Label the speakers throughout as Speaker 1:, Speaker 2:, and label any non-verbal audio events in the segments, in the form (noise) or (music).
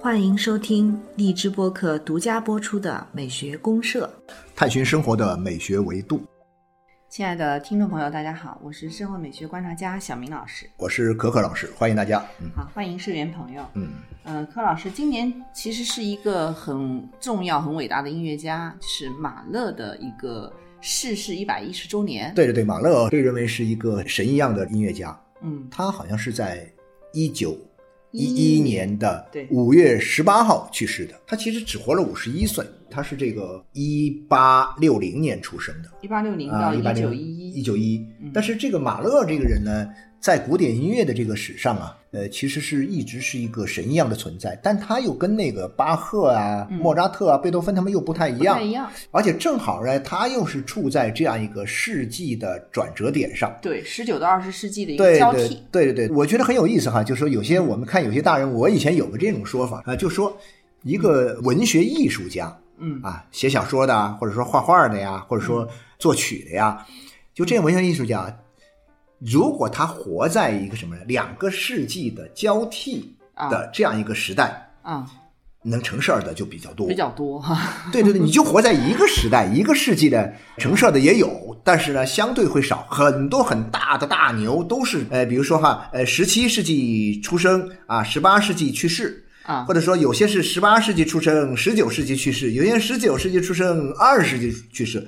Speaker 1: 欢迎收听荔枝播客独家播出的《美学公社》，
Speaker 2: 探寻生活的美学维度。
Speaker 1: 亲爱的听众朋友，大家好，我是生活美学观察家小明老师。
Speaker 2: 我是可可老师，欢迎大家。嗯
Speaker 1: 好，欢迎社员朋友。
Speaker 2: 嗯，
Speaker 1: 呃，柯老师今年其实是一个很重要、很伟大的音乐家，是马勒的一个逝世一百一十周年。，
Speaker 2: 对对对，马勒被认为是一个神一样的音乐家。
Speaker 1: 嗯，
Speaker 2: 他好像是在一九一
Speaker 1: 一
Speaker 2: 一年的
Speaker 1: 对
Speaker 2: 五月十八号去世的。他其实只活了五十一岁，他是这个一八六零年出生的
Speaker 1: 一八六零
Speaker 2: 啊，
Speaker 1: 到一九一
Speaker 2: 一九一
Speaker 1: 嗯。
Speaker 2: 但是这个马勒这个人呢，在古典音乐的这个史上啊，呃，其实是一直是一个神一样的存在，但他又跟那个巴赫啊、
Speaker 1: 嗯
Speaker 2: 莫扎特啊、贝多芬他们又不太一样
Speaker 1: 不太。一样。
Speaker 2: 而且正好呢，他又是处在这样一个世纪的转折点上。
Speaker 1: 对，十九到二十世纪的一个交替。
Speaker 2: 对对对，我觉得很有意思哈，就是说有些我们看有些大人，我以前有过这种说法啊，就说一个文学艺术家
Speaker 1: 嗯
Speaker 2: 啊，写小说的啊，或者说画画的呀，或者说作曲的呀，就这样文学艺术家，如果他活在一个什么两个世纪的交替的这样一个时代，
Speaker 1: 啊，
Speaker 2: 能成事儿的就比较多，
Speaker 1: 比较多 (laughs) 哈。
Speaker 2: 对对对，你就活在一个时代、(laughs) 一个世纪的成事儿的也有，但是呢，相对会少。很多很大的大牛都是，呃，比如说哈，呃，十七世纪出生啊，十八世纪去世，
Speaker 1: 啊
Speaker 2: 或者说有些是十八世纪出生，十九世纪去世，有些十九世纪出生，二十世纪去世。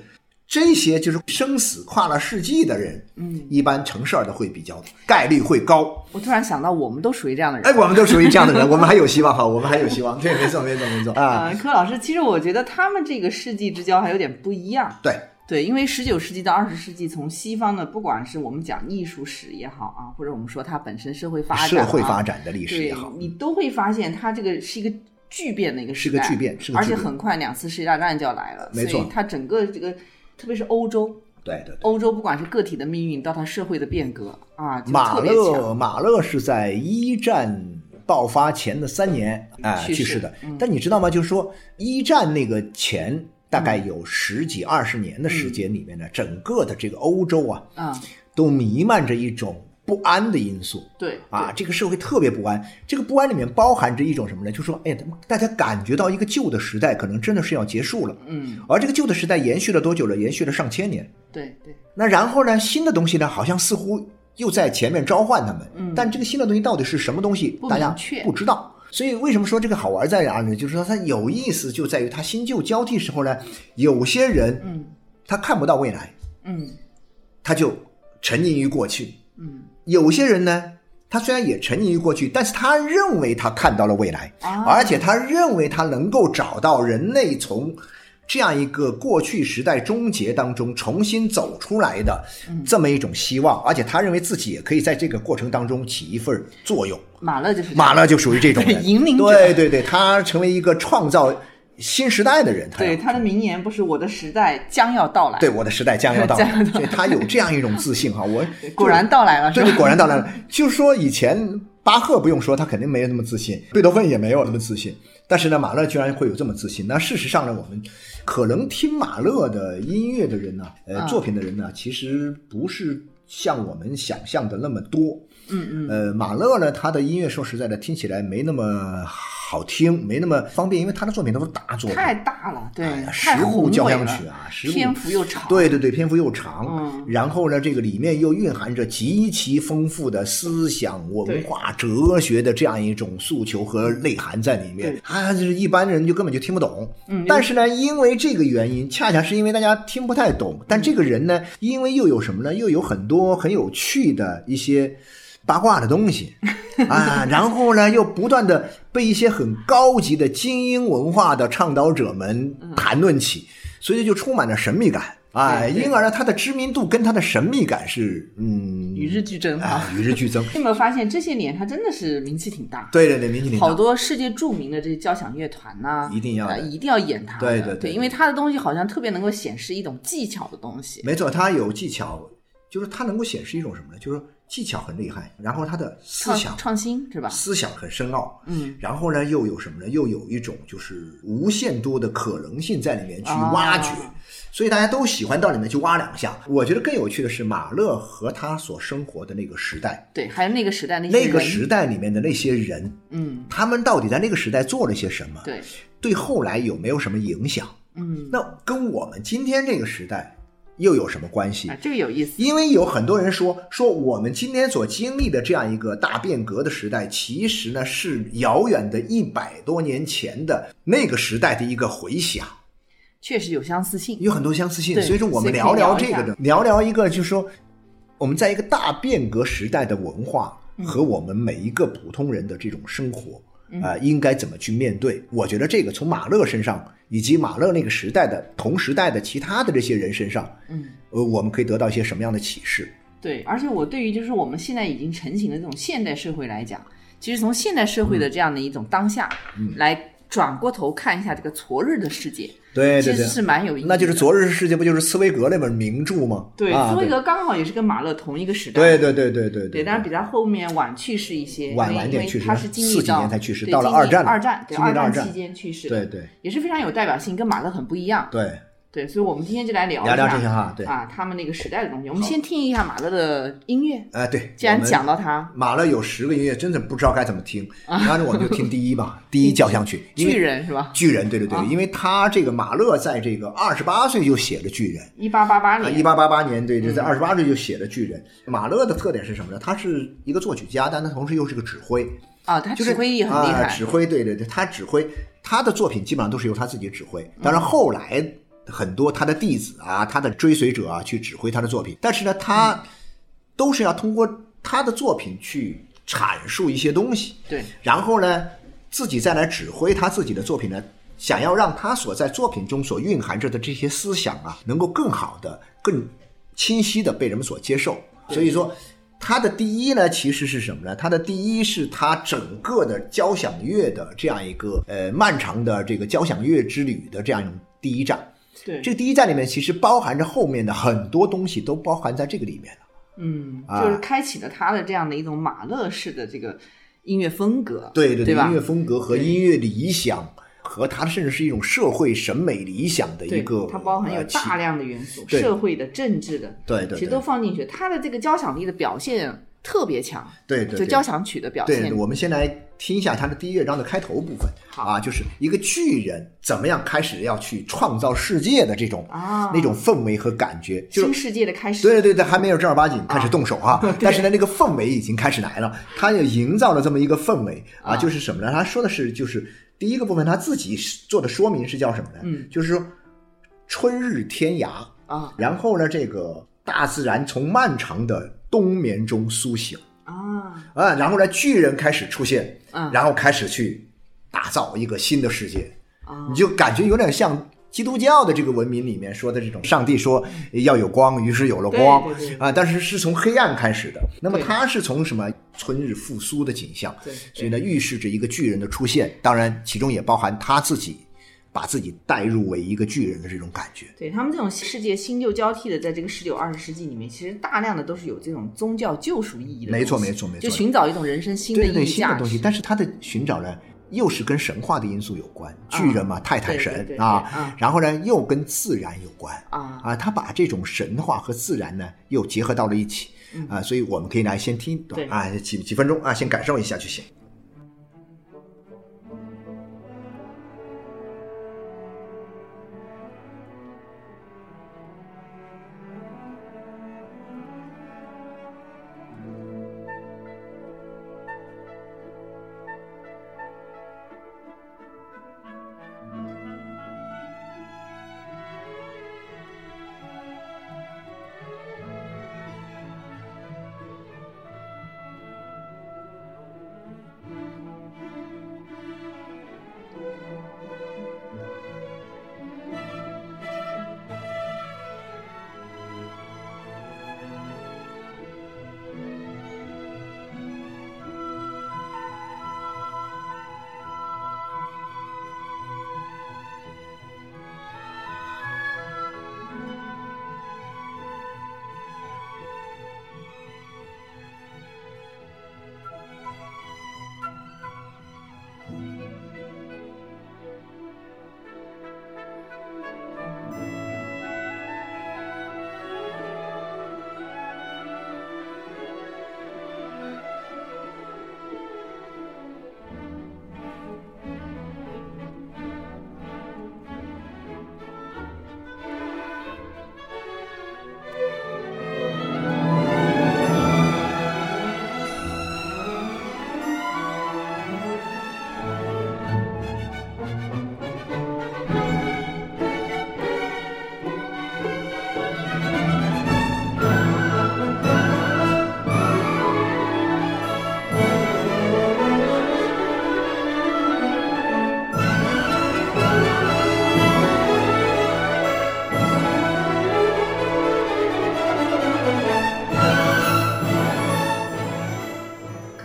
Speaker 2: 这些就是生死跨了世纪的人，
Speaker 1: 嗯，
Speaker 2: 一般成事儿的会比较概率会高。
Speaker 1: 我突然想到，我们都属于这样的人。
Speaker 2: 哎，我们都属于这样的人，我们还有希望哈，我们还有希望。对，没错，没错，没错啊，
Speaker 1: 啊，柯老师，其实我觉得他们这个世纪之交还有点不一样。
Speaker 2: 对。
Speaker 1: 对，因为十九世纪到二十世纪，从西方的，不管是我们讲艺术史也好啊，或者我们说它本身社会发展、啊、
Speaker 2: 社会发展的历史也好，
Speaker 1: 你都会发现它这个是一个巨变的一个时代，
Speaker 2: 是个巨变是个
Speaker 1: 而且很快两次世界大战就要来了，
Speaker 2: 没错
Speaker 1: 所以它整个这个，特别是欧洲，
Speaker 2: 对对对。
Speaker 1: 欧洲不管是个体的命运到它社会的变革啊，就
Speaker 2: 马勒，
Speaker 1: 强。
Speaker 2: 马勒是在一战爆发前的三年啊、
Speaker 1: 去世
Speaker 2: 去世的
Speaker 1: 嗯。
Speaker 2: 但你知道吗？就是说一战那个前大概有十几二十年的时间里面呢，整个的这个欧洲啊，
Speaker 1: 啊，
Speaker 2: 都弥漫着一种不安的因素。
Speaker 1: 对
Speaker 2: 啊，这个社会特别不安。这个不安里面包含着一种什么呢？就说，哎，大家感觉到一个旧的时代可能真的是要结束了。
Speaker 1: 嗯，
Speaker 2: 而这个旧的时代延续了多久了？延续了上千年。
Speaker 1: 对对，
Speaker 2: 那然后呢，新的东西呢，好像似乎又在前面召唤他们，
Speaker 1: 嗯
Speaker 2: 但这个新的东西到底是什么东西，大家不知道。所以为什么说这个好玩在哪呢？就是说它有意思就在于它新旧交替时候呢，有些人
Speaker 1: 嗯
Speaker 2: 他看不到未来，
Speaker 1: 嗯
Speaker 2: 他就沉溺于过去；
Speaker 1: 嗯
Speaker 2: 有些人呢，他虽然也沉溺于过去，但是他认为他看到了未来，
Speaker 1: 啊，
Speaker 2: 而且他认为他能够找到人类从这样一个过去时代终结当中重新走出来的
Speaker 1: 嗯。
Speaker 2: 这么一种希望，而且他认为自己也可以在这个过程当中起一份作用。
Speaker 1: 马勒就是
Speaker 2: 马勒就属于这种人，(laughs)
Speaker 1: 引领者。
Speaker 2: 对对对，他成为一个创造新时代的人。他
Speaker 1: 对他的名言不是“我的时代将要到来”，
Speaker 2: 对我的时代将要到
Speaker 1: 来 (laughs)
Speaker 2: 来，所以他有这样一种自信哈。我 (laughs)
Speaker 1: 果然到来了，是
Speaker 2: 这
Speaker 1: 吧？
Speaker 2: 个果然到来了。就是说，以前巴赫不用说，他肯定没有那么自信，贝多芬也没有那么自信。但是呢，马勒居然会有这么自信。那事实上呢，我们可能听马勒的音乐的人呢，呃，
Speaker 1: 啊
Speaker 2: 作品的人呢，其实不是像我们想象的那么多。
Speaker 1: 嗯嗯
Speaker 2: 呃，马勒呢，他的音乐说实在的，听起来没那么好听，没那么方便，因为他的作品都是大作品，
Speaker 1: 太大了，对，
Speaker 2: 十部交响曲啊十部
Speaker 1: 篇幅又长，
Speaker 2: 对对对，篇幅又长，
Speaker 1: 嗯
Speaker 2: 然后呢，这个里面又蕴含着极其丰富的思想、文化、哲学的这样一种诉求和内涵在里面
Speaker 1: 对，
Speaker 2: 啊，就是一般人就根本就听不懂。
Speaker 1: 嗯
Speaker 2: 但是呢，因为这个原因，恰恰是因为大家听不太懂，但这个人呢，因为又有什么呢？又有很多很有趣的一些。八卦的东西啊，然后呢，又不断的被一些很高级的精英文化的倡导者们谈论起，所以就充满了神秘感。哎，
Speaker 1: 对对
Speaker 2: 因而呢，它的知名度跟它的神秘感是嗯
Speaker 1: 与日俱增
Speaker 2: 啊
Speaker 1: 啊。
Speaker 2: 与日俱增。
Speaker 1: 你 (laughs) 有没有发现这些年它真的是名气挺大？
Speaker 2: 对对对，名气挺大
Speaker 1: 好多世界著名的这些交响乐团呐、
Speaker 2: 一定要
Speaker 1: 一定要演它。
Speaker 2: 对对对
Speaker 1: 对，因为它的东西好像特别能够显示一种技巧的东西。
Speaker 2: 没错，它有技巧，就是它能够显示一种什么呢？就是说技巧很厉害，然后他的思想
Speaker 1: 创新是吧？
Speaker 2: 思想很深奥，
Speaker 1: 嗯，
Speaker 2: 然后呢，又有什么呢？又有一种就是无限多的可能性在里面去挖掘，
Speaker 1: 啊
Speaker 2: 所以大家都喜欢到里面去挖两下。我觉得更有趣的是马勒和他所生活的那个时代，
Speaker 1: 对，还有那个时代那些
Speaker 2: 那个时代里面的那些人，
Speaker 1: 嗯，
Speaker 2: 他们到底在那个时代做了些什么？
Speaker 1: 对，
Speaker 2: 对后来有没有什么影响？
Speaker 1: 嗯，
Speaker 2: 那跟我们今天这个时代又有什么关系
Speaker 1: 啊，？这个有意思。
Speaker 2: 因为有很多人说说我们今天所经历的这样一个大变革的时代，其实呢是遥远的一百多年前的那个时代的一个回响，
Speaker 1: 确实有相似性。
Speaker 2: 有很多相似性。所以说，我们聊聊这个的，聊聊一个，就是说我们在一个大变革时代的文化
Speaker 1: 嗯
Speaker 2: 和我们每一个普通人的这种生活。啊、应该怎么去面对？我觉得这个从马勒身上，以及马勒那个时代的同时代的其他的这些人身上，
Speaker 1: 嗯，
Speaker 2: 呃，我们可以得到一些什么样的启示？
Speaker 1: 对，而且我对于就是我们现在已经成型的这种现代社会来讲，其实从现代社会的这样的一种当下，
Speaker 2: 嗯
Speaker 1: 来转过头看一下这个昨日的世界，
Speaker 2: 对对对，
Speaker 1: 其实是蛮有意义的。
Speaker 2: 那就是昨日世界不就是茨威格那本名著吗？
Speaker 1: 对，
Speaker 2: 啊、
Speaker 1: 茨威格刚好也是跟马勒同一个时代。
Speaker 2: 对对对对对
Speaker 1: 对，但是比他后面晚去世一些，
Speaker 2: 晚晚点去世
Speaker 1: 他是经历
Speaker 2: 四几
Speaker 1: 到
Speaker 2: 年才去世到了二战
Speaker 1: 二战对二
Speaker 2: 战
Speaker 1: 期间去世的，
Speaker 2: 对对
Speaker 1: 也是非常有代表性，跟马勒很不一样。
Speaker 2: 对，
Speaker 1: 对，所以我们今天就来聊
Speaker 2: 聊聊这些哈，对，
Speaker 1: 啊，他们那个时代的东西。我们先听一下马勒的音乐，
Speaker 2: 哎对，
Speaker 1: 既然讲到他，
Speaker 2: 马勒有十个音乐，真的不知道该怎么听，然后我们就听第一吧，(laughs) 第一交响曲，
Speaker 1: 巨人是吧？
Speaker 2: 巨人，对对对
Speaker 1: 啊，
Speaker 2: 因为他这个马勒在这个二十八岁就写了巨人。
Speaker 1: 一八八八
Speaker 2: 啊，
Speaker 1: 年，
Speaker 2: 一八八八年，对，
Speaker 1: 嗯
Speaker 2: 就在二十八岁就写了巨人。马勒的特点是什么呢？他是一个作曲家，但他同时又是个指挥，
Speaker 1: 啊，他
Speaker 2: 就是
Speaker 1: 指挥也很厉害
Speaker 2: 啊，，指挥，对对对，他指挥他的作品基本上都是由他自己指挥。当然后来很多他的弟子啊，他的追随者啊去指挥他的作品，但是呢，他都是要通过他的作品去阐述一些东西，
Speaker 1: 对，
Speaker 2: 然后呢，自己再来指挥他自己的作品呢，想要让他所在作品中所蕴含着的这些思想啊，能够更好的、更清晰的被人们所接受。所以说，他的第一呢，其实是什么呢？他的第一是他整个的交响乐的这样一个呃漫长的这个交响乐之旅的这样一种第一站。
Speaker 1: 对，
Speaker 2: 这个第一站里面其实包含着后面的很多东西，都包含在这个里面了。
Speaker 1: 嗯，
Speaker 2: 啊。
Speaker 1: 就是开启了他的这样的一种马勒式的这个音乐风格，
Speaker 2: 对对
Speaker 1: 对
Speaker 2: 音乐风格和音乐理想，和它甚至是一种社会审美理想的一个，
Speaker 1: 它包含有大量的元素，社会的、政治的，
Speaker 2: 对对
Speaker 1: 其实都放进去。他的这个交响力的表现特别强，
Speaker 2: 对对对。
Speaker 1: 就交响曲的表现。
Speaker 2: 对，
Speaker 1: 现，
Speaker 2: 我们先来听一下它的第一乐章的开头部分。
Speaker 1: 好。
Speaker 2: 啊，就是一个巨人怎么样开始要去创造世界的这种
Speaker 1: 啊。
Speaker 2: 那种氛围和感觉，就是
Speaker 1: 新世界的开始。
Speaker 2: 对对对，还没有正儿八经开始动手啊、但是呢，那个氛围已经开始来了，他也营造了这么一个氛围。啊，
Speaker 1: 啊。
Speaker 2: 就是什么呢？他说的是，就是第一个部分他自己做的说明是叫什么呢？
Speaker 1: 嗯，
Speaker 2: 就是说春日天涯，
Speaker 1: 啊。
Speaker 2: 然后呢，这个大自然从漫长的冬眠中苏醒。
Speaker 1: 啊，
Speaker 2: 啊，然后呢，巨人开始出现，
Speaker 1: 嗯。
Speaker 2: 然后开始去打造一个新的世界，
Speaker 1: 啊。
Speaker 2: 你就感觉有点像基督教的这个文明里面说的这种，上帝说要有光，于是有了光。啊，但是是从黑暗开始的。那么
Speaker 1: 对
Speaker 2: 它是从什么？春日复苏的景象？
Speaker 1: 对。
Speaker 2: 所以呢，预示着一个巨人的出现。当然，其中也包含他自己把自己带入为一个巨人的这种感觉。
Speaker 1: 对他们这种世界新旧交替的，在这个十九二十世纪里面，其实大量的都是有这种宗教救赎意义的。
Speaker 2: 没错没错没错。
Speaker 1: 就寻找一种人生新的
Speaker 2: 对对对，
Speaker 1: 意义
Speaker 2: 新的东西，但是他的寻找呢，又是跟神话的因素有关，巨人嘛，泰坦神
Speaker 1: 对对对
Speaker 2: 啊
Speaker 1: 嗯，
Speaker 2: 然后呢，又跟自然有关。
Speaker 1: 啊。
Speaker 2: 啊，他把这种神话和自然呢又结合到了一起。啊，所以我们可以来先听一段
Speaker 1: 对。
Speaker 2: 啊，几几分钟啊，先感受一下就行。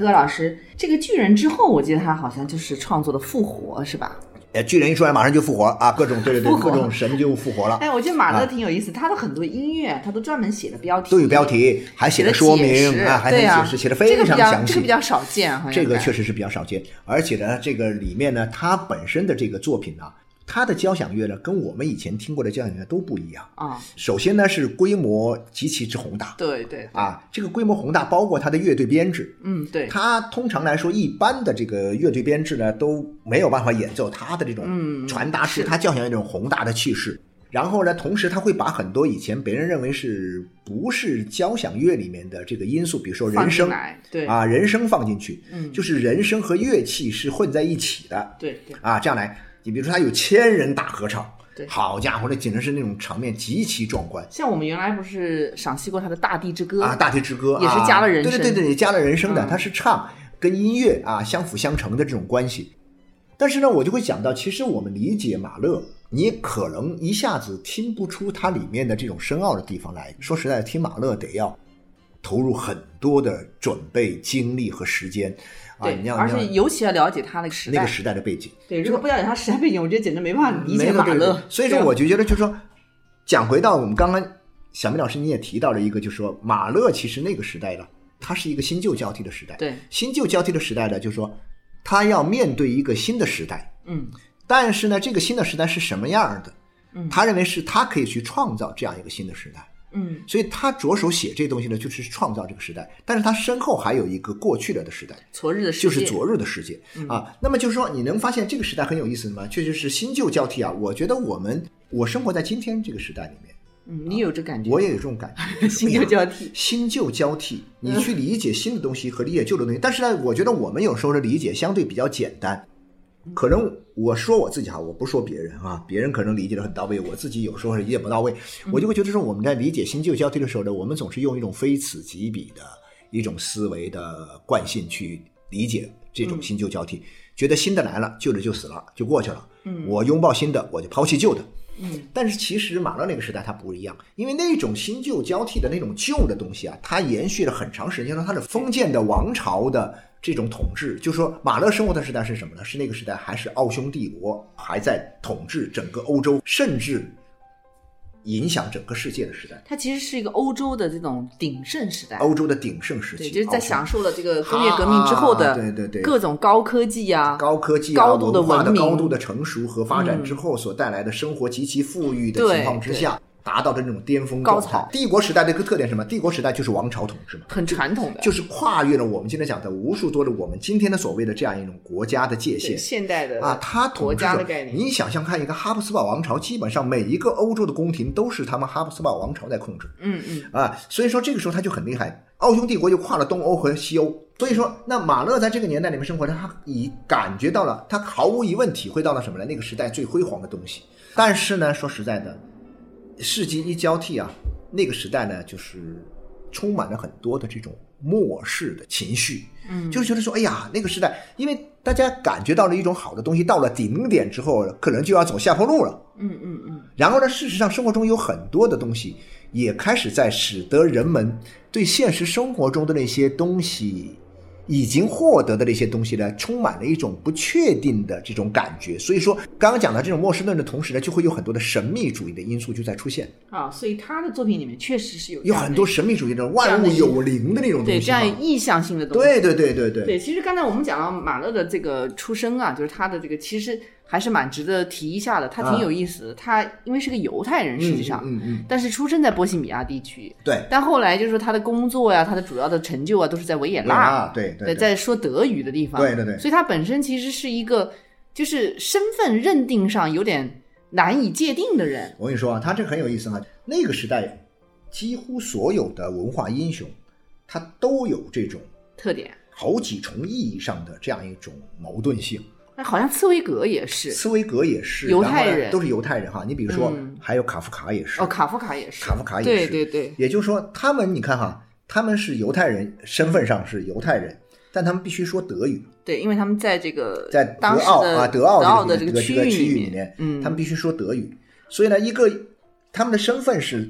Speaker 1: 柯老师，这个巨人之后，我记得他好像就是创作的复活，是吧？
Speaker 2: 哎，巨人一出来马上就复活啊，各种对对对，各种神就复活了，
Speaker 1: 哎，我觉得马勒挺有意思，他的很多音乐他都专门写了标题，
Speaker 2: 都有标题，还写
Speaker 1: 写了
Speaker 2: 了说明啊，还能解释，写的非
Speaker 1: 个比较
Speaker 2: 常详细
Speaker 1: 这个比。较少见，好像实
Speaker 2: 这个确实是比较少见，而且呢，这个里面呢，他本身的这个作品呢，它的交响乐呢，跟我们以前听过的交响乐都不一样。
Speaker 1: 啊，
Speaker 2: 首先呢，是规模极其之宏大。
Speaker 1: 对对，
Speaker 2: 啊，这个规模宏大包括它的乐队编制，
Speaker 1: 嗯对，
Speaker 2: 它通常来说，一般的这个乐队编制呢，都没有办法演奏它的这种
Speaker 1: 嗯
Speaker 2: 传达出
Speaker 1: 是。
Speaker 2: 它交响乐这种宏大的气势。然后呢，同时他会把很多以前别人认为是不是交响乐里面的这个因素，比如说人声，
Speaker 1: 对。
Speaker 2: 啊，人声放进去，
Speaker 1: 嗯。
Speaker 2: 就是人声和乐器是混在一起的。
Speaker 1: 对对，
Speaker 2: 啊，这样来，你比如说他有千人大合唱，
Speaker 1: 对
Speaker 2: 好家伙，那简直是那种场面极其壮观。
Speaker 1: 像我们原来不是赏析过他的《大地之歌》
Speaker 2: 啊，大地之歌
Speaker 1: 也是加了人声
Speaker 2: 啊、对对对对，加了人声的，
Speaker 1: 嗯
Speaker 2: 它是唱跟音乐啊相辅相成的这种关系。但是呢，我就会讲到，其实我们理解马勒，你可能一下子听不出它里面的这种深奥的地方来。说实在的，听马勒得要投入很多的准备、精力和时间啊，
Speaker 1: 对
Speaker 2: 你，要
Speaker 1: 而且尤其要了解他那个时代，
Speaker 2: 那个时代的背景。
Speaker 1: 对，如果不了解他时代背景，我觉得简直没办法理解马勒。
Speaker 2: 所以说，我就觉得就是说，讲回到我们刚刚小明老师你也提到了一个，就是说马勒其实那个时代呢，他是一个新旧交替的时代。
Speaker 1: 对，
Speaker 2: 新旧交替的时代呢，就是说他要面对一个新的时代，
Speaker 1: 嗯
Speaker 2: 但是呢，这个新的时代是什么样的？
Speaker 1: 嗯
Speaker 2: 他认为是他可以去创造这样一个新的时代。
Speaker 1: 嗯
Speaker 2: 所以他着手写这东西呢，就是创造这个时代，但是他身后还有一个过去了的时代，
Speaker 1: 昨日的世界
Speaker 2: 就是昨日的世界啊。那么就是说，你能发现这个时代很有意思吗？确实是新旧交替啊。我觉得我们我生活在今天这个时代里面，
Speaker 1: 嗯，你有这感觉？
Speaker 2: 我也有这种感觉，(laughs)
Speaker 1: 新旧交替，
Speaker 2: 新旧交替，你去理解新的东西和理解旧的东西，但是呢，我觉得我们有时候的理解相对比较简单。可能我说我自己哈，我不说别人啊，别人可能理解的很到位，我自己有时候理解不到位，我就会觉得说我们在理解新旧交替的时候呢，我们总是用一种非此即彼的一种思维的惯性去理解这种新旧交替，觉得新的来了，旧的就死了，就过去了。
Speaker 1: 嗯
Speaker 2: 我拥抱新的，我就抛弃旧的。
Speaker 1: 嗯
Speaker 2: 但是其实马勒那个时代它不一样，因为那种新旧交替的那种旧的东西啊，它延续了很长时间，它的封建的王朝的这种统治，就说马勒生活的时代是什么呢？是那个时代还是奥匈帝国还在统治整个欧洲，甚至影响整个世界的时代，
Speaker 1: 它其实是一个欧洲的这种鼎盛时代。
Speaker 2: 欧洲的鼎盛时期，
Speaker 1: 对，就是在享受了这个工业革命之后的
Speaker 2: 啊对对对
Speaker 1: 各种高科技啊，
Speaker 2: 高科技、啊、
Speaker 1: 高度的
Speaker 2: 文
Speaker 1: 明
Speaker 2: 高度的成熟和发展
Speaker 1: 嗯
Speaker 2: 之后所带来的生活极其富裕的情况之下，达到的那种巅峰
Speaker 1: 高
Speaker 2: 状态
Speaker 1: 潮。
Speaker 2: 帝国时代的一个特点是什么？帝国时代就是王朝统治嘛，
Speaker 1: 很传统的，
Speaker 2: 就是跨越了我们今天讲的无数多的我们今天的所谓的这样一种国家的界限。
Speaker 1: 现代的
Speaker 2: 啊，它统
Speaker 1: 国
Speaker 2: 治着
Speaker 1: 家的概念。
Speaker 2: 你想想看，一个哈布斯堡王朝，基本上每一个欧洲的宫廷都是他们哈布斯堡王朝在控制。
Speaker 1: 嗯嗯，
Speaker 2: 啊，所以说这个时候他就很厉害。奥匈帝国就跨了东欧和西欧，所以说那马勒在这个年代里面生活，他已感觉到了，他毫无疑问体会到了什么呢？那个时代最辉煌的东西。但是呢，说实在的，世纪一交替啊，那个时代呢，就是充满了很多的这种漠视的情绪。
Speaker 1: 嗯
Speaker 2: 就是觉得说，哎呀，那个时代，因为大家感觉到了一种好的东西，到了顶点之后，可能就要走下坡路了。
Speaker 1: 嗯嗯嗯，
Speaker 2: 然后呢，事实上生活中有很多的东西也开始在使得人们对现实生活中的那些东西已经获得的那些东西呢，充满了一种不确定的这种感觉。所以说，刚刚讲到这种末世论的同时呢，就会有很多的神秘主义的因素就在出现，
Speaker 1: 啊，所以他的作品里面确实是有
Speaker 2: 有很多神秘主义的万物有灵的那种东西
Speaker 1: 对这。样意向性的东西。
Speaker 2: 对对对对对
Speaker 1: 对，其实刚才我们讲到马勒的这个出生啊，就是他的这个其实还是蛮值得提一下的，他挺
Speaker 2: 啊
Speaker 1: 有意思的。他因为是个犹太人，实际上，
Speaker 2: 嗯嗯嗯，
Speaker 1: 但是出生在波西米亚地区，
Speaker 2: 对，
Speaker 1: 但后来就是说他的工作呀、他的主要的成就啊，都是在维也纳，
Speaker 2: 啊，对对对，
Speaker 1: 在说德语的地方，
Speaker 2: 对对对
Speaker 1: 所以他本身其实是一个就是身份认定上有点难以界定的人。
Speaker 2: 我跟你说啊，他这个很有意思哈。那个时代，几乎所有的文化英雄，他都有这种
Speaker 1: 特点，
Speaker 2: 好几重意义上的这样一种矛盾性。
Speaker 1: 那好像茨威格也是，
Speaker 2: 茨威格也是
Speaker 1: 犹太人
Speaker 2: 都是犹太人哈。你比如说，
Speaker 1: 嗯
Speaker 2: 还有卡夫卡也是，
Speaker 1: 哦，卡夫卡也是，
Speaker 2: 卡夫卡也是。
Speaker 1: 对对对，
Speaker 2: 也就是说，他们你看哈，他们是犹太人，身份上是犹太人，但他们必须说德语，
Speaker 1: 对，因为他们在这个
Speaker 2: 在德奥啊，德奥
Speaker 1: 奥
Speaker 2: 这个
Speaker 1: 的这
Speaker 2: 个这个区域
Speaker 1: 里
Speaker 2: 里面，
Speaker 1: 嗯，
Speaker 2: 他们必须说德语。所以呢，一个他们的身份是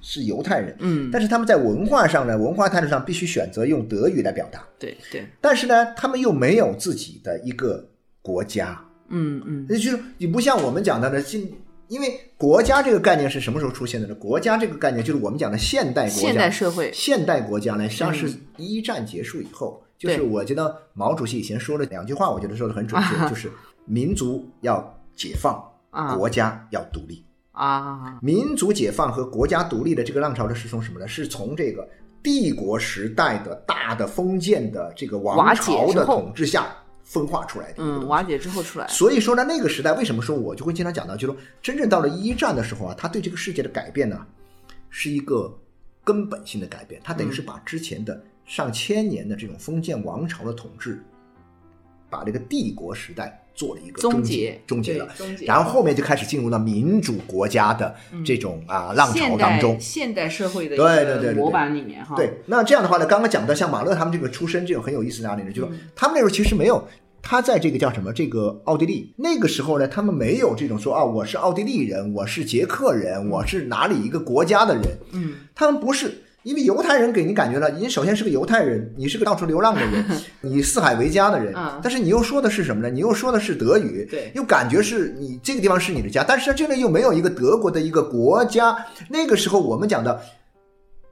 Speaker 2: 是犹太人，
Speaker 1: 嗯，
Speaker 2: 但是他们在文化上呢，文化态度上必须选择用德语来表达，
Speaker 1: 对对，
Speaker 2: 但是呢，他们又没有自己的一个国家，
Speaker 1: 嗯嗯。
Speaker 2: 那就是你不像我们讲的呢，今因为国家这个概念是什么时候出现的呢？国家这个概念就是我们讲的现代国家，
Speaker 1: 现代社会。
Speaker 2: 现代国家呢，实际上是
Speaker 1: 嗯。
Speaker 2: 一战结束以后，就是我觉得毛主席以前说了两句话，我觉得说的很准确，
Speaker 1: 啊 (laughs)
Speaker 2: 就是民族要解放，
Speaker 1: 啊。
Speaker 2: 国家要独立。
Speaker 1: 啊，
Speaker 2: 民族解放和国家独立的这个浪潮呢，是从什么呢？是从这个帝国时代的大的封建的这个王朝的统治下分化出来的
Speaker 1: 嗯，瓦解之后出来，
Speaker 2: 所以说呢，那个时代为什么说我就会经常讲到，就是说真正到了一战的时候啊，他对这个世界的改变呢，是一个根本性的改变。他等于是把之前的上千年的这种封建王朝的统治，把这个帝国时代做了一个
Speaker 1: 终
Speaker 2: 结
Speaker 1: 结，
Speaker 2: 终结了。
Speaker 1: 终结，
Speaker 2: 然后后面就开始进入了民主国家的这种啊浪潮当中。
Speaker 1: 现代社会的一
Speaker 2: 对对对
Speaker 1: 模板里面哈，
Speaker 2: 对，那这样的话呢，刚刚讲到像马勒他们这个出身，这种很有意思的哪里呢？就是说他们那时候其实没有。他在这个叫什么？这个奥地利那个时候呢，他们没有这种说啊，我是奥地利人，我是捷克人，我是哪里一个国家的人。
Speaker 1: 嗯，
Speaker 2: 他们不是，因为犹太人给你感觉了，你首先是个犹太人，你是个到处流浪的人，(laughs) 你四海为家的人
Speaker 1: 嗯，
Speaker 2: 但是你又说的是什么呢？你又说的是德语，
Speaker 1: 对
Speaker 2: 又感觉是你这个地方是你的家，但是这里又没有一个德国的一个国家。那个时候我们讲的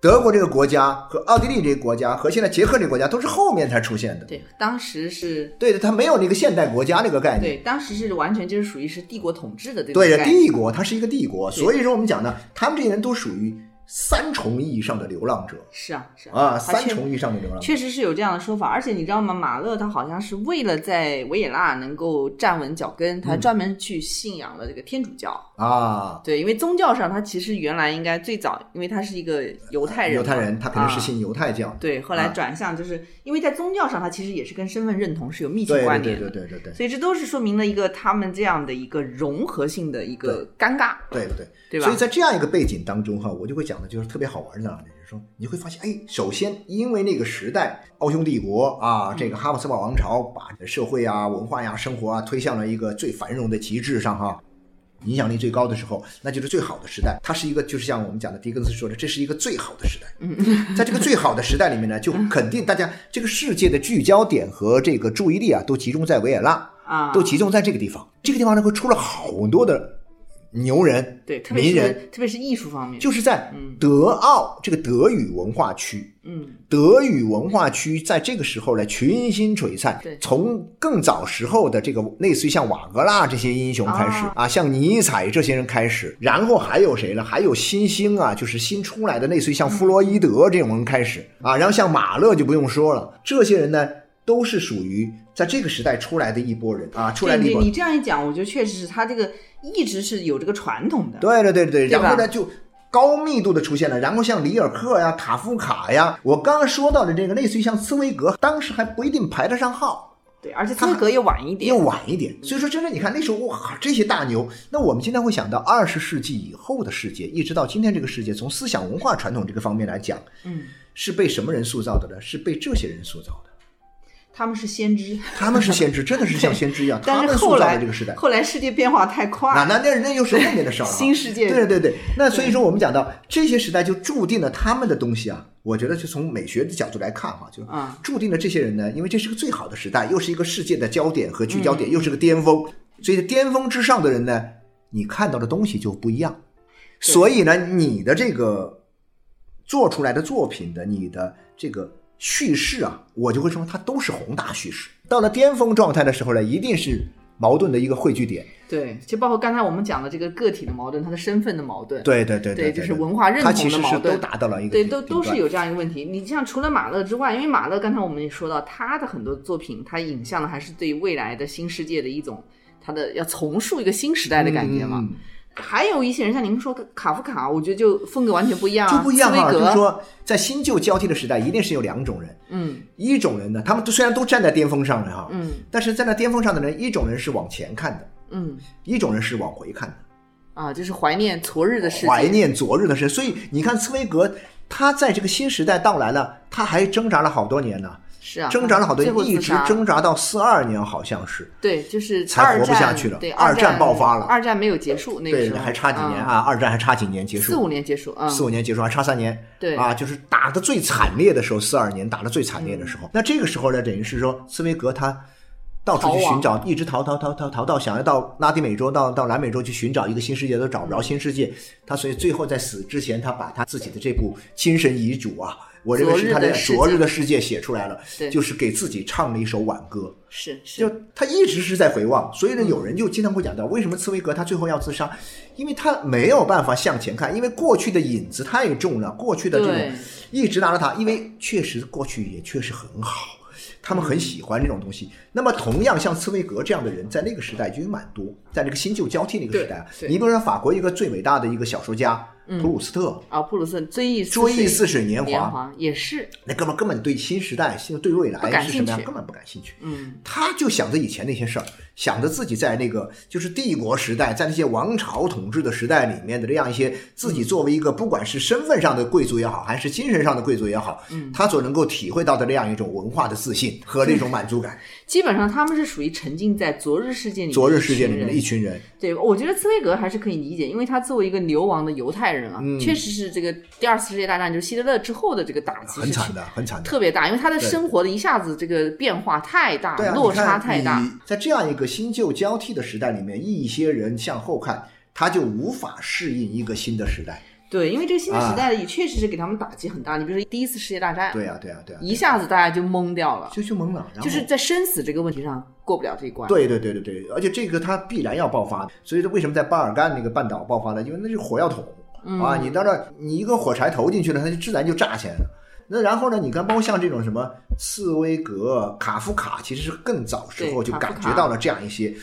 Speaker 2: 德国这个国家和奥地利这个国家和现在捷克这个国家都是后面才出现的。
Speaker 1: 对，当时是。
Speaker 2: 对的，它没有那个现代国家那个概念。
Speaker 1: 对，当时是完全就是属于是帝国统治的这个
Speaker 2: 对的，帝国它是一个帝国，所以说我们讲呢，他们这些人都属于三重意义上的流浪者
Speaker 1: 是啊是
Speaker 2: 啊，
Speaker 1: 啊
Speaker 2: 三重意义上的流浪者。
Speaker 1: 确实是有这样的说法，而且你知道吗？马勒他好像是为了在维也纳能够站稳脚跟，
Speaker 2: 嗯
Speaker 1: 他专门去信仰了这个天主教。
Speaker 2: 啊，
Speaker 1: 对，因为宗教上他其实原来应该最早，因为他是一个犹太人，
Speaker 2: 犹太人他肯定是
Speaker 1: 啊
Speaker 2: 信犹太教，
Speaker 1: 对，后来
Speaker 2: 啊
Speaker 1: 转向就是因为在宗教上，他其实也是跟身份认同是有密切关联的。
Speaker 2: 对对对对对
Speaker 1: 所以这都是说明了一个他们这样的一个融合性的一个尴尬，
Speaker 2: 对对对，
Speaker 1: 对吧
Speaker 2: 所以在这样一个背景当中哈，我就会讲的就是特别好玩的，就是说你会发现，哎，首先因为那个时代奥匈帝国啊，这个哈布斯堡王朝把社会啊、文化呀、生活啊推向了一个最繁荣的极致上哈。影响力最高的时候，那就是最好的时代。它是一个，就是像我们讲的狄更斯说的，这是一个最好的时代。嗯，(laughs) 在这个最好的时代里面呢，就肯定大家这个世界的聚焦点和这个注意力啊，都集中在维也纳。
Speaker 1: 啊，
Speaker 2: 都集中在这个地方。这个地方呢，会出了好多的牛人，
Speaker 1: 对，特别
Speaker 2: 名人，
Speaker 1: 是特别是艺术方面，
Speaker 2: 就是在德奥这个德语文化区。
Speaker 1: 嗯，
Speaker 2: 德语文化区在这个时候呢，群星璀璨
Speaker 1: 对。
Speaker 2: 从更早时候的这个类似于像瓦格纳这些英雄开始
Speaker 1: 啊
Speaker 2: 啊，像尼采这些人开始，然后还有谁呢？还有新兴啊，就是新出来的，类似于像弗洛伊德这种人开始啊，然后像马勒就不用说了，这些人呢都是属于在这个时代出来的一波人啊，出来的一波
Speaker 1: 你你这样一讲，我觉得确实是他这个一直是有这个传统的。
Speaker 2: 对对对对，
Speaker 1: 对
Speaker 2: 然后呢就高密度的出现了，然后像里尔克呀、卡夫卡呀，我刚刚说到的这个类似于像茨威格，当时还不一定排得上号，
Speaker 1: 对，而且茨威格也晚一点
Speaker 2: 要。晚一点。所以说，真的你看那时候哇，这些大牛，那我们今天会想到二十世纪以后的世界，一直到今天这个世界，从思想文化传统这个方面来讲，
Speaker 1: 嗯，
Speaker 2: 是被什么人塑造的呢？是被这些人塑造的。
Speaker 1: 他们是先知，(laughs)
Speaker 2: 他们是先知，真的是像先知一样，(laughs) 他
Speaker 1: 但
Speaker 2: 们塑造
Speaker 1: 是后来
Speaker 2: 了这个时代。
Speaker 1: 后来世界变化太快，
Speaker 2: 那那那那又是后面的事儿了啊。(laughs)
Speaker 1: 新世界
Speaker 2: 对对对，那所以说我们讲到这些时代，就注定了他们的东西啊。我觉得就从美学的角度来看哈，就
Speaker 1: 嗯
Speaker 2: 注定了这些人呢，因为这是个最好的时代，又是一个世界的焦点和聚焦点，又是个巅峰，所以在巅峰之上的人呢，你看到的东西就不一样。所以呢，你的这个做出来的作品的你的这个叙事啊，我就会说它都是宏大叙事。到了巅峰状态的时候呢，一定是矛盾的一个汇聚点。
Speaker 1: 对，就包括刚才我们讲的这个个体的矛盾，他的身份的矛盾，
Speaker 2: 对对对
Speaker 1: 对，
Speaker 2: 对，
Speaker 1: 就是文化认
Speaker 2: 它
Speaker 1: 同的矛盾，都
Speaker 2: 达到了一个
Speaker 1: 对，都都是。有这样一个问题。你像除了马勒之外，因为马勒刚才我们也说到，他的很多作品，他影像的还是对未来的新世界的一种他的要重塑一个新时代的感觉嘛。
Speaker 2: 嗯
Speaker 1: 还有一些人像您说卡夫卡，我觉得就风格完全不一样、啊，
Speaker 2: 就不一样哈、
Speaker 1: 茨威格，
Speaker 2: 就是说，在新旧交替的时代，一定是有两种人。
Speaker 1: 嗯
Speaker 2: 一种人呢，他们都虽然都站在巅峰上了哈，
Speaker 1: 嗯
Speaker 2: 但是在那巅峰上的人，一种人是往前看的，
Speaker 1: 嗯
Speaker 2: 一种人是往回看的，
Speaker 1: 啊，就是怀念昨日的事，
Speaker 2: 怀念昨日的事。所以你看，茨威格他在这个新时代到来了，他还挣扎了好多年呢。
Speaker 1: 是啊，(laughs)
Speaker 2: 挣扎了好多年，一直挣扎到四二年，好像是。
Speaker 1: 对，就是
Speaker 2: 才活不下去了
Speaker 1: 对，
Speaker 2: 二战
Speaker 1: 战
Speaker 2: 爆发了
Speaker 1: 二战没有结束，那个
Speaker 2: 对
Speaker 1: 时，候
Speaker 2: 还差几年
Speaker 1: 嗯
Speaker 2: 啊？二战还差几年结束
Speaker 1: 四五
Speaker 2: 束？
Speaker 1: 年结束啊，
Speaker 2: 四五年结束还差三年。
Speaker 1: 对
Speaker 2: 啊，就是打的最惨烈的时候，四二年打的最惨烈的时
Speaker 1: 嗯
Speaker 2: 候。那这个时候呢，等于是说茨威格他到处去寻找，一直逃逃逃逃逃到想要到拉丁美洲、到到南美洲去寻找一个新世界，都找不着新世界。他所以最后在死之前，他把他自己的这部精神遗嘱啊，我认为是他的
Speaker 1: 昨日的世界
Speaker 2: 写出来了，就是给自己唱了一首挽歌。
Speaker 1: 是是
Speaker 2: 就他一直是在回望，所以呢，有人就经常会讲到，为什么茨威格他最后要自杀？因为他没有办法向前看，因为过去的影子太重了，过去的这种一直拿着他，因为确实过去也确实很好，他们很喜欢这种东西。那么，同样像茨威格这样的人，在那个时代就有蛮多，在这个新旧交替那个时代你比如说法国一个最伟大的一个小说家普鲁斯特，
Speaker 1: 啊，普鲁斯追忆
Speaker 2: 追忆似水年华。
Speaker 1: 也是，
Speaker 2: 那哥们儿根本对新时代、对未来是什么样根本不感兴趣。
Speaker 1: 嗯，
Speaker 2: 他就想着以前那些事儿，想着自己在那个就是帝国时代，在那些王朝统治的时代里面的这样一些自己作为一个不管是身份上的贵族也好，还是精神上的贵族也好，嗯，他所能够体会到的这样一种文化的自信和那种满足感。
Speaker 1: 基本上他们是属于沉浸在昨日世界里
Speaker 2: 昨日世界里面的
Speaker 1: 一
Speaker 2: 一群人，
Speaker 1: 对，我觉得茨威格还是可以理解，因为他作为一个流亡的犹太人啊，
Speaker 2: 嗯
Speaker 1: 确实是这个第二次世界大战就是希特勒之后的这个打击
Speaker 2: 很惨的，很惨的。
Speaker 1: 特别大，因为他的生活的一下子这个变化太大，
Speaker 2: 啊，
Speaker 1: 落差太大。
Speaker 2: 在这样一个新旧交替的时代里面，一些人向后看，他就无法适应一个新的时代。
Speaker 1: 对，因为这个新的
Speaker 2: 啊
Speaker 1: 时代也确实是给他们打击很大。你比如说第一次世界大战，
Speaker 2: 对呀、对呀、对呀、
Speaker 1: 一下子大家就懵掉了，
Speaker 2: 就就懵了，然后
Speaker 1: 就是在生死这个问题上过不了这一关。
Speaker 2: 对对对对对，而且这个它必然要爆发，所以说为什么在巴尔干那个半岛爆发呢？因为那是火药桶、啊，你到那你一个火柴投进去了，它就自然就炸起来了。那然后呢？你看，包括像这种什么茨威格、卡夫卡，其实是更早时候就感觉到了这样一些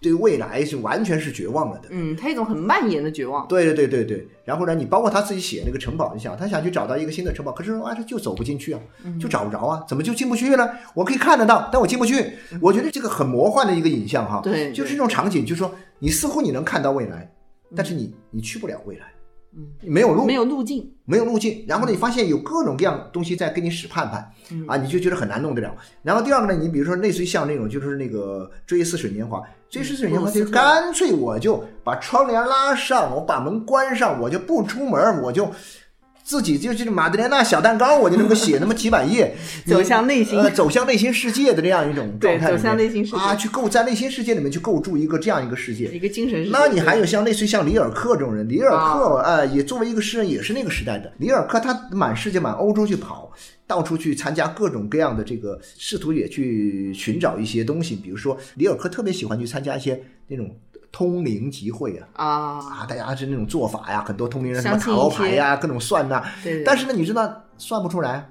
Speaker 2: 对未来是完全是绝望了的。
Speaker 1: 嗯，他一种很蔓延的绝望。
Speaker 2: 对对对对对，然后呢，你包括他自己写那个城堡，你想他想去找到一个新的城堡，可是啊，他就走不进去啊，就找不着啊，怎么就进不去了？我可以看得到，但我进不去。我觉得这个很魔幻的一个影像哈，
Speaker 1: 对
Speaker 2: 就是这种场景，就是说你似乎你能看到未来，但是你你去不了未来，嗯，没有路，
Speaker 1: 没有路径。
Speaker 2: 没有路径，然后呢，你发现有各种各样的东西在跟你使盼盼，啊，你就觉得很难弄得了。然后第二个呢，你比如说类似于像那种就是那个《追忆似水年华》，《追忆似水年华》就是干脆我就把窗帘拉上，我把门关上，我就不出门，我就。自己就就是马德莲娜小蛋糕，我就能够写那么几百页，(laughs)
Speaker 1: 走向内心
Speaker 2: 呃，走向内心世界的这样一种状态
Speaker 1: 走向内心世界
Speaker 2: 啊，去构在内心世界里面去构筑一个这样一个世界，
Speaker 1: 一个精神世界。
Speaker 2: 那你还有像类似于像里尔克这种人，里尔克
Speaker 1: 啊
Speaker 2: 呃也作为一个诗人，也是那个时代的。里尔克他满世界满欧洲去跑，到处去参加各种各样的这个，试图也去寻找一些东西。比如说，里尔克特别喜欢去参加一些那种通灵集会啊。
Speaker 1: 啊，
Speaker 2: 啊，大家是那种做法呀，很多通灵人什么塔罗牌呀，各种算呐、
Speaker 1: 对对
Speaker 2: 但是呢，你知道算不出来，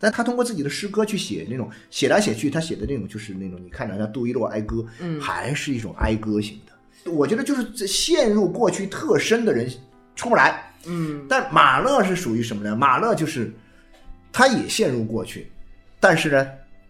Speaker 2: 但他通过自己的诗歌去写那种写来写去，他写的那种就是那种你看着像杜伊洛哀歌，
Speaker 1: 嗯
Speaker 2: 还是一种哀歌型的。我觉得就是这陷入过去特深的人出不来。
Speaker 1: 嗯，
Speaker 2: 但马勒是属于什么呢？马勒就是他也陷入过去，但是呢，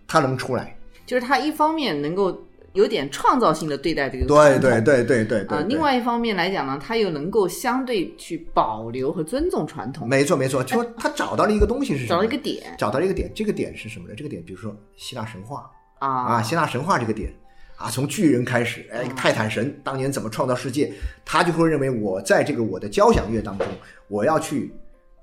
Speaker 2: 他能出来。
Speaker 1: 就是他一方面能够有点创造性的对待这个
Speaker 2: 对对对对对对。
Speaker 1: 另外一方面来讲呢，他又能够相对去保留和尊重传统，
Speaker 2: 没错没错，就他找到了一个东西是什么？
Speaker 1: 找到一个点。
Speaker 2: 找到了一个点，这个点是什么呢？这个点，比如说希腊神话。
Speaker 1: 啊。
Speaker 2: 啊，希腊神话这个点。啊，从巨人开始，哎，泰坦神当年怎么创造世界，他就会认为我在这个我的交响乐当中，我要去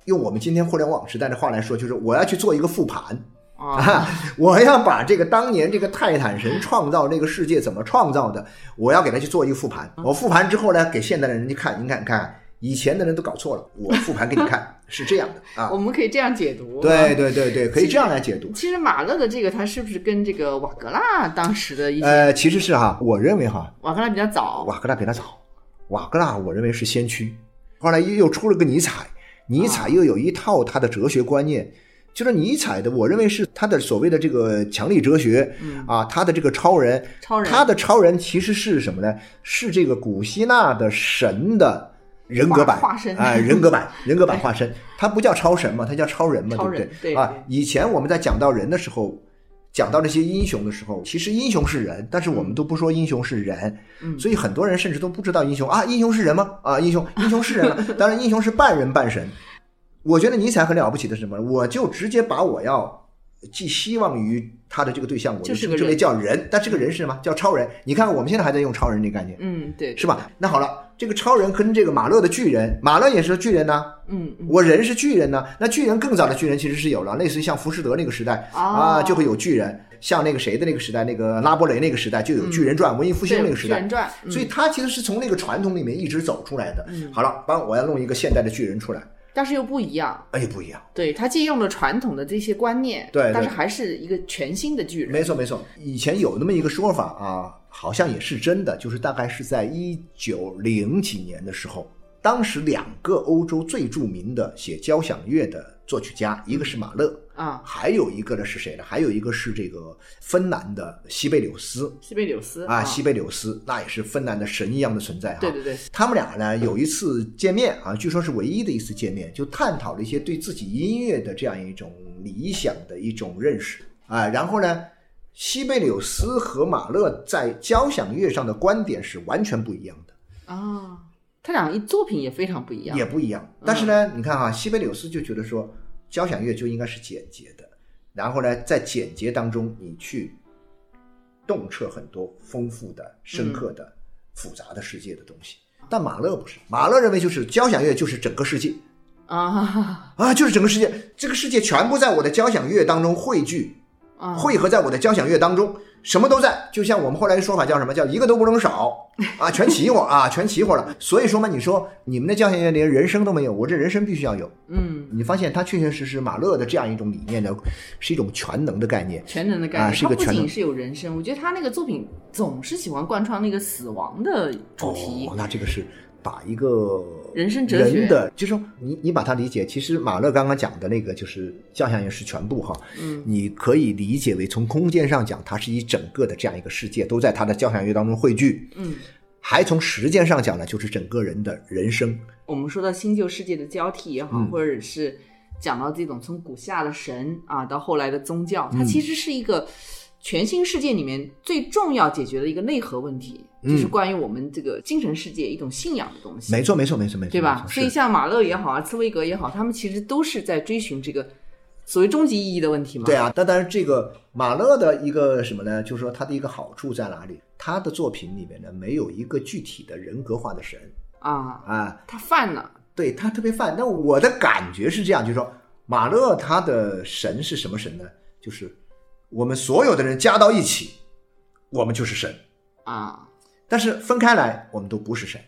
Speaker 2: 用我们今天互联网时代的话来说，就是我要去做一个复盘。
Speaker 1: 啊，
Speaker 2: 啊！(laughs) 我要把这个当年这个泰坦神创造这个世界怎么创造的，我要给他去做一个复盘。我复盘之后呢，给现代的人去看，你看看，以前的人都搞错了，我复盘给你看，(laughs) 是这样的啊
Speaker 1: 我。们可以这样解读，
Speaker 2: 对。对对对，可以这样来解读。
Speaker 1: 其实马勒的这个，他是不是跟这个瓦格纳当时的一些、
Speaker 2: 呃，其实是哈，我认为哈，
Speaker 1: 瓦格纳比较早？
Speaker 2: 瓦格纳比他早，瓦格纳我认为是先驱，后来又又出了个尼采，尼采又有一套他的哲学观念。就是尼采的，我认为是他的所谓的这个强力哲学，啊，他的这个超人，
Speaker 1: 超人。
Speaker 2: 他的超人其实是什么呢？是这个古希腊的神的人格版
Speaker 1: 化化身。
Speaker 2: 哎，人格版，(laughs) 人格版化身，他不叫超神嘛，他叫超人嘛，对不
Speaker 1: 对？
Speaker 2: 啊，以前我们在讲到人的时候，讲到这些英雄的时候，其实英雄是人，但是我们都不说英雄是人，
Speaker 1: 嗯
Speaker 2: 所以很多人甚至都不知道英雄啊，英雄是人吗？啊，英雄，英雄是人吗？(laughs) 当然，英雄是半人半神。我觉得尼采很了不起的是什么？我就直接把我要寄希望于他的这个对象，我
Speaker 1: 就
Speaker 2: 称之为叫人，但这个人是什么？叫超人。你看看我们现在还在用超人这个概念，
Speaker 1: 嗯，对，
Speaker 2: 是吧？那好了，这个超人跟这个马勒的巨人，马勒也是巨人呢、
Speaker 1: 嗯嗯
Speaker 2: 我人是巨人呢，那巨人更早的巨人其实是有了，类似于像浮士德那个时代、啊，
Speaker 1: 哦
Speaker 2: 就会有巨人。像那个谁的那个时代，那个拉伯雷那个时代就有巨人传，文艺复兴那个时代
Speaker 1: 巨人，传，嗯
Speaker 2: 所以他其实是从那个传统里面一直走出来的。好了，帮我要弄一个现代的巨人出来，
Speaker 1: 但是又不一样。
Speaker 2: 哎，不一样。
Speaker 1: 对，他借用了传统的这些观念，
Speaker 2: 对对
Speaker 1: 但是还是一个全新的巨人。
Speaker 2: 没错没错，以前有那么一个说法啊，好像也是真的，就是大概是在一九零几年的时候，当时两个欧洲最著名的写交响乐的作曲家，一个是马勒，
Speaker 1: 啊，
Speaker 2: 还有一个呢是谁呢？还有一个是这个芬兰的西贝柳斯
Speaker 1: 西贝柳斯
Speaker 2: 啊，西贝柳斯那也是芬兰的神一样的存在哈。
Speaker 1: 对对对，
Speaker 2: 他们俩呢有一次见面啊，据说是唯一的一次见面，就探讨了一些对自己音乐的这样一种理想的一种认识啊。然后呢，西贝柳斯和马勒在交响乐上的观点是完全不一样的，
Speaker 1: 啊，他俩一作品也非常不一样。
Speaker 2: 也不一样。但是呢，你看哈、西贝柳斯就觉得说，交响乐就应该是简洁的，然后呢，在简洁当中你去洞彻很多丰富的、深刻的、复杂的世界的东西。但马勒不是，马勒认为就是交响乐就是整个世界。
Speaker 1: 啊。
Speaker 2: 啊，就是整个世界，这个世界全部在我的交响乐当中汇聚，
Speaker 1: 啊，
Speaker 2: 汇合在我的交响乐当中，什么都在，就像我们后来的说法叫什么叫一个都不能少 (laughs) 啊，全齐活啊，全齐活了。所以说嘛，你说你们的交响乐连人生都没有，我这人生必须要有。
Speaker 1: 嗯，
Speaker 2: 你发现他确确实实马勒的这样一种理念呢，是一种全能的概念。
Speaker 1: 全能的概念。
Speaker 2: 啊是一个全能
Speaker 1: 他不仅是有人生，我觉得他那个作品总是喜欢贯穿那个死亡的主题。
Speaker 2: 哦，那这个是把一个
Speaker 1: 人生哲学。
Speaker 2: 人的，就是说你你把它理解，其实马勒刚刚讲的那个就是交响乐是全部哈，
Speaker 1: 嗯，
Speaker 2: 你可以理解为从空间上讲，它是一整个的这样一个世界都在他的交响乐当中汇聚，
Speaker 1: 嗯，
Speaker 2: 还从时间上讲呢，就是整个人的人生，
Speaker 1: 我们说到新旧世界的交替也好，
Speaker 2: 嗯
Speaker 1: 或者是讲到这种从古希腊的神啊到后来的宗教，
Speaker 2: 嗯。
Speaker 1: 它其实是一个全新世界里面最重要解决的一个内核问题，
Speaker 2: 嗯
Speaker 1: 就是关于我们这个精神世界一种信仰的东西。
Speaker 2: 没错没错没错没错，
Speaker 1: 对吧所以像马勒也好啊，茨威格也好，他们其实都是在追寻这个所谓终极意义的问题嘛。
Speaker 2: 对啊，但但是这个马勒的一个什么呢？就是说他的一个好处在哪里？他的作品里面呢，没有一个具体的人格化的神
Speaker 1: 啊，
Speaker 2: 啊，
Speaker 1: 他犯了，
Speaker 2: 对他特别犯。但我的感觉是这样，就是说马勒他的神是什么神呢？就是我们所有的人加到一起，我们就是神。
Speaker 1: 啊，
Speaker 2: 但是分开来，我们都不是神，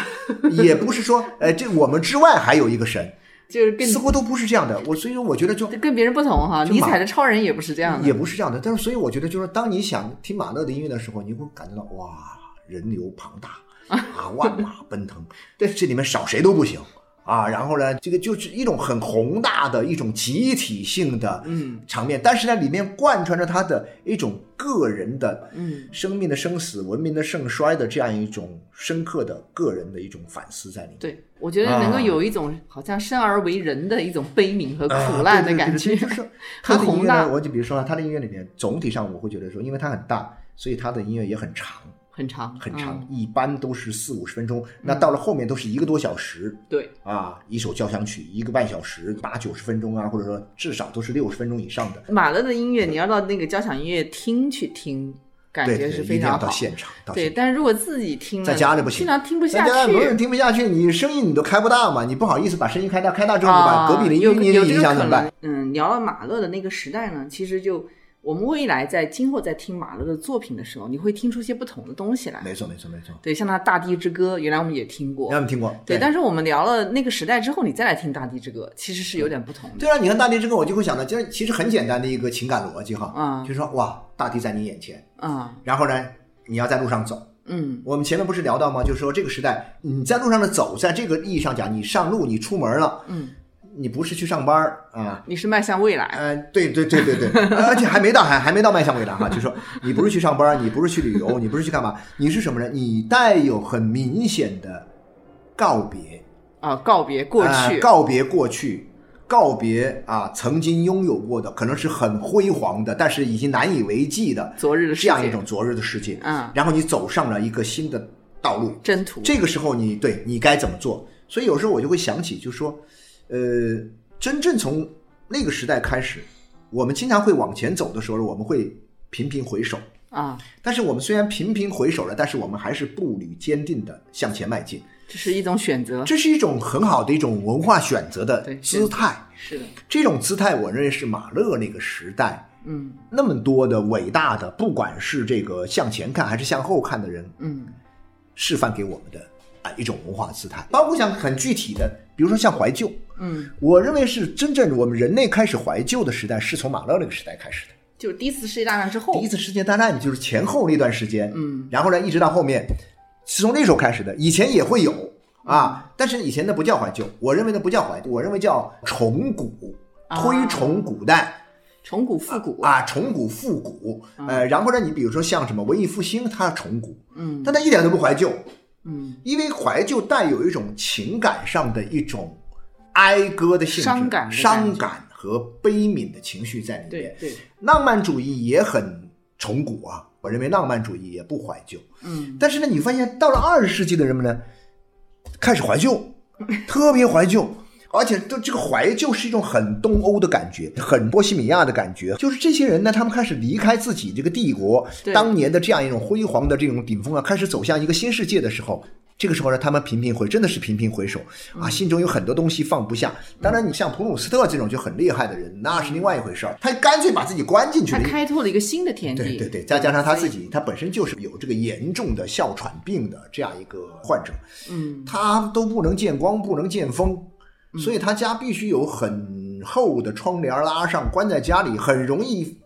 Speaker 2: (laughs) 也不是说，呃，这我们之外还有一个神，
Speaker 1: 就是跟
Speaker 2: 似乎都不是这样的。我所以说，我觉得就
Speaker 1: 跟别人不同哈。尼采的超人也不是这样的，
Speaker 2: 也不是这样的。但是，所以我觉得，就是当你想听马勒的音乐的时候，你会感觉到哇，人流庞大 (laughs) 啊，万马奔腾，对，这里面少谁都不行啊。然后呢，这个就是一种很宏大的一种集体性的
Speaker 1: 嗯
Speaker 2: 场面，但是呢，里面贯穿着他的一种个人的
Speaker 1: 嗯
Speaker 2: 生命的生死、文明的盛衰的这样一种深刻的个人的一种反思在里面。
Speaker 1: 对，我觉得能够
Speaker 2: 啊
Speaker 1: 有一种好像生而为人的一种悲悯和
Speaker 2: 啊
Speaker 1: 苦难的感觉，(laughs)
Speaker 2: 他的音乐
Speaker 1: 很宏大，
Speaker 2: 我就比如说他的音乐里面，总体上我会觉得说，因为它很大，所以他的音乐也很长，
Speaker 1: 很长
Speaker 2: 很长，
Speaker 1: 嗯
Speaker 2: 一般都是四五十分钟。那到了后面都是一个多小时
Speaker 1: 对，
Speaker 2: 啊，一首交响曲一个半小时，八九十分钟啊，或者说至少都是六十分钟以上的。
Speaker 1: 马勒的音乐，你要到那个交响音乐厅去听，感
Speaker 2: 对对，
Speaker 1: 觉是
Speaker 2: 一定要
Speaker 1: 非常好。
Speaker 2: 到现场，到
Speaker 1: 对，
Speaker 2: 现场。
Speaker 1: 但是如果自己听，
Speaker 2: 在家里不行
Speaker 1: 经常听不
Speaker 2: 在
Speaker 1: 下
Speaker 2: 家不是
Speaker 1: 去。
Speaker 2: 听不下去，你声音你都开不大嘛，你不好意思把声音开大，开大之后你把
Speaker 1: 啊，
Speaker 2: 隔壁邻
Speaker 1: 有
Speaker 2: 居你影响怎么办？
Speaker 1: 能。嗯，聊了马勒的那个时代呢，其实就我们未来在今后在听马勒的作品的时候，你会听出些不同的东西来。
Speaker 2: 没错没错没错，
Speaker 1: 对，像他《大地之歌》，原来我们也听过。
Speaker 2: 原来我们听过？
Speaker 1: 对，但是我们聊了那个时代之后，你再来听《大地之歌》，其实是有点不同的。
Speaker 2: 对啊，你看大地之歌，我就会想到，就是其实很简单的一个情感逻辑哈，
Speaker 1: 嗯
Speaker 2: 就是说哇，大地在你眼前，
Speaker 1: 啊，
Speaker 2: 然后呢，你要在路上走。
Speaker 1: 嗯
Speaker 2: 我们前面不是聊到吗？就是说这个时代，你在路上的走，在这个意义上讲，你上路，你出门了，
Speaker 1: 嗯，
Speaker 2: 你不是去上班儿啊。
Speaker 1: 你是迈向未来。
Speaker 2: 呃，对对对对对，而且还没到还还没到迈向未来哈，就是说你不是去上班，你不是去旅游，你不是去干嘛，你是什么呢？你带有很明显的告别，
Speaker 1: 啊，告别过
Speaker 2: 呃
Speaker 1: 去，
Speaker 2: 告别过去，告别啊曾经拥有过的，可能是很辉煌的，但是已经难以为继的
Speaker 1: 昨日的
Speaker 2: 这样一种昨日的世界。
Speaker 1: 嗯
Speaker 2: 然后你走上了一个新的道路，
Speaker 1: 征途。
Speaker 2: 这个时候你对你该怎么做？所以有时候我就会想起，就说，呃，真正从那个时代开始，我们经常会往前走的时候，我们会频频回首。
Speaker 1: 啊，
Speaker 2: 但是我们虽然频频回首了，但是我们还是步履坚定的向前迈进。
Speaker 1: 这是一种选择。
Speaker 2: 这是一种很好的一种文化选择的姿态。
Speaker 1: 是的，
Speaker 2: 这种姿态，我认为是马勒那个时代
Speaker 1: 嗯
Speaker 2: 那么多的伟大的，不管是这个向前看还是向后看的人，
Speaker 1: 嗯
Speaker 2: 示范给我们的啊一种文化姿态。包括像很具体的，比如说像怀旧，
Speaker 1: 嗯，
Speaker 2: 我认为是真正我们人类开始怀旧的时代，是从马勒那个时代开始的。
Speaker 1: 就是第一次世界大战之后，
Speaker 2: 第一次世界大战就是前后那段时间，
Speaker 1: 嗯，
Speaker 2: 然后呢，一直到后面，是从那时候开始的。以前也会有啊，但是以前那不叫怀旧，我认为那不叫怀旧，我认为叫重古，
Speaker 1: 啊。
Speaker 2: 推崇古代。
Speaker 1: 重古复古，
Speaker 2: 啊，重古复古。呃，然后呢，你比如说像什么文艺复兴，它重古，
Speaker 1: 嗯。
Speaker 2: 但它一点都不怀旧，
Speaker 1: 嗯，
Speaker 2: 因为怀旧带有一种情感上的一种哀歌的性质，
Speaker 1: 伤感
Speaker 2: 伤感和悲悯的情绪在里面。
Speaker 1: 对。对，
Speaker 2: 浪漫主义也很崇古啊，我认为浪漫主义也不怀旧。
Speaker 1: 嗯。
Speaker 2: 但是呢，你发现到了二十世纪的人们呢，开始怀旧，(laughs) 特别怀旧，而且都这个怀旧是一种很东欧的感觉，很波西米亚的感觉。就是这些人呢，他们开始离开自己这个帝国当年的这样一种辉煌的这种顶峰啊，开始走向一个新世界的时候。这个时候呢，他们频频回，真的是频频回首啊，
Speaker 1: 嗯
Speaker 2: 心中有很多东西放不下。当然，你像普鲁斯特这种就很厉害的人，那是另外一回事儿。他干脆把自己关进去了，
Speaker 1: 他开拓了一个新的天地，
Speaker 2: 对对对，再加上他自己，他本身就是有这个严重的哮喘病的这样一个患者，
Speaker 1: 嗯
Speaker 2: 他都不能见光，不能见风，所以他家必须有很厚的窗帘拉上，关在家里，很容易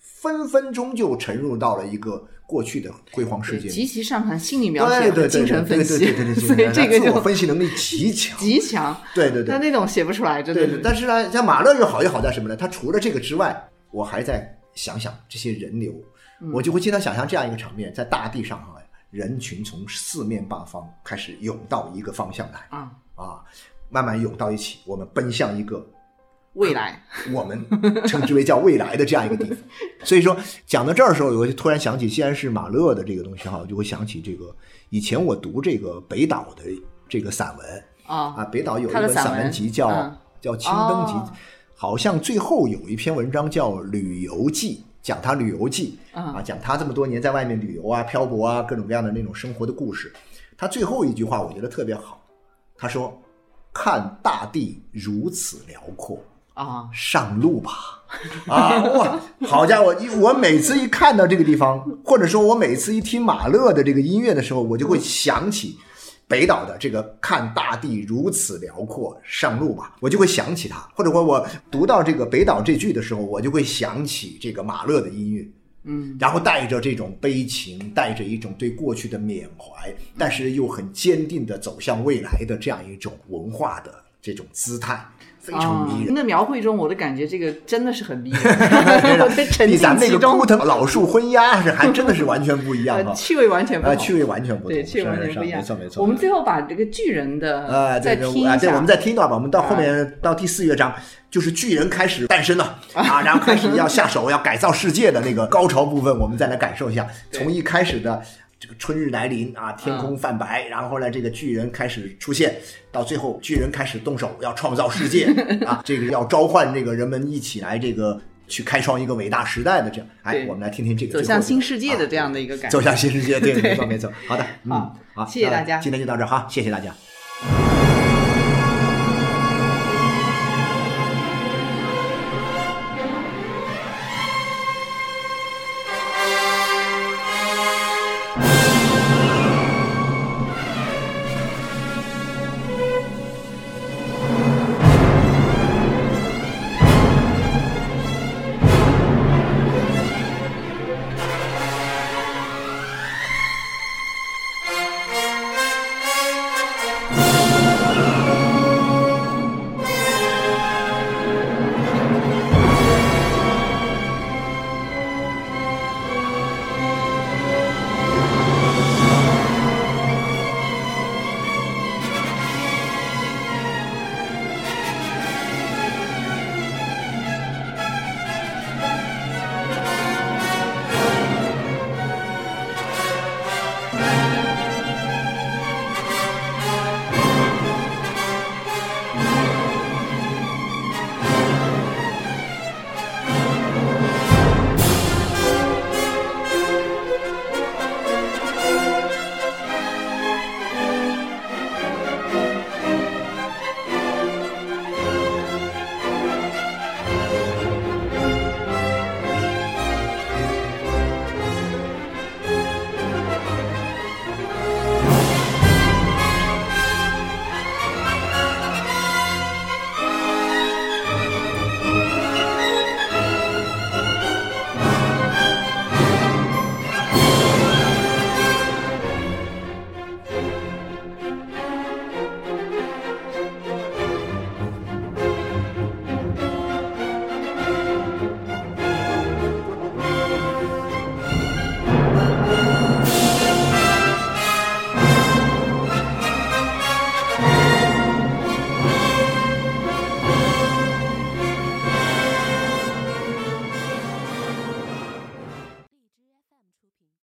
Speaker 2: 分分钟就沉入到了一个过去的辉煌世，界里。
Speaker 1: 极其擅长心理描写和
Speaker 2: 对对对
Speaker 1: 精神分析，
Speaker 2: 对对对 (laughs)
Speaker 1: 这个就
Speaker 2: 分析能力极强。
Speaker 1: 极强，
Speaker 2: 对对对。
Speaker 1: 但，那种写不出来，真的
Speaker 2: 对对，但是呢，像马勒又好又好在什么呢？他除了这个之外，我还在想想这些人流，
Speaker 1: 嗯。
Speaker 2: 我就会经常想象这样一个场面，在大地上啊，人群从四面八方开始涌到一个方向来。
Speaker 1: 啊，
Speaker 2: 啊，慢慢涌到一起，我们奔向一个
Speaker 1: 未来，(laughs)
Speaker 2: 我们称之为叫未来的这样一个地方。(laughs) 所以说，讲到这儿的时候，我就突然想起，既然是马勒的这个东西哈，我就会想起这个以前我读这个北岛的这个散文。
Speaker 1: 啊
Speaker 2: 啊，北岛有一
Speaker 1: 他的散
Speaker 2: 本散文
Speaker 1: 文
Speaker 2: 集叫、
Speaker 1: 嗯
Speaker 2: 叫《青灯集》
Speaker 1: 哦
Speaker 2: 好像最后有一篇文章叫《旅游记》，讲他旅游记、
Speaker 1: 嗯
Speaker 2: 啊，讲他这么多年在外面旅游啊、漂泊啊，各种各样的那种生活的故事。他最后一句话我觉得特别好，他说：“看大地如此辽阔，
Speaker 1: 啊，
Speaker 2: 上路吧！啊，哇，好家伙！一我每次一看到这个地方，或者说我每次一听马勒的这个音乐的时候，我就会想起北岛的这个“看大地如此辽阔，上路吧”，我就会想起他。或者说我读到这个北岛这句的时候，我就会想起这个马勒的音乐。
Speaker 1: 嗯，
Speaker 2: 然后带着这种悲情，带着一种对过去的缅怀，但是又很坚定的走向未来的这样一种文化的这种姿态，非常迷
Speaker 1: 啊
Speaker 2: 人。
Speaker 1: 那描绘中，我的感觉这个真的是很迷人，(laughs)
Speaker 2: 比咱那个枯，藤老树昏鸦是还真的是完全不一样
Speaker 1: 呃，
Speaker 2: 哈，
Speaker 1: 气味完全不
Speaker 2: 啊，
Speaker 1: 同。
Speaker 2: 趣味完全不同，
Speaker 1: 对，气味完全不一样。
Speaker 2: 没错没错。
Speaker 1: 我们最后把这个巨人的
Speaker 2: 呃，
Speaker 1: 再听一下，
Speaker 2: 我们再听一段吧。我们到后面到第四乐章，就是巨人开始诞生了 (laughs) 啊，然后开始要下手要改造世界的那个高潮部分，我们再来感受一下。从一开始的这个春日来临啊，天
Speaker 1: 嗯
Speaker 2: 空泛白，然后呢，这个巨人开始出现，到最后巨人开始动手要创造世界 (laughs) 啊，这个要召唤这个人们一起来这个去开创一个伟大时代的这样。哎，我们来听听这个
Speaker 1: 走向新世界的
Speaker 2: 啊
Speaker 1: 这样的一个感觉。
Speaker 2: 走向新世界，对，
Speaker 1: 对
Speaker 2: 没错没错。好的，嗯好，
Speaker 1: 谢谢大家
Speaker 2: 那今天就到这儿哈，谢谢大家。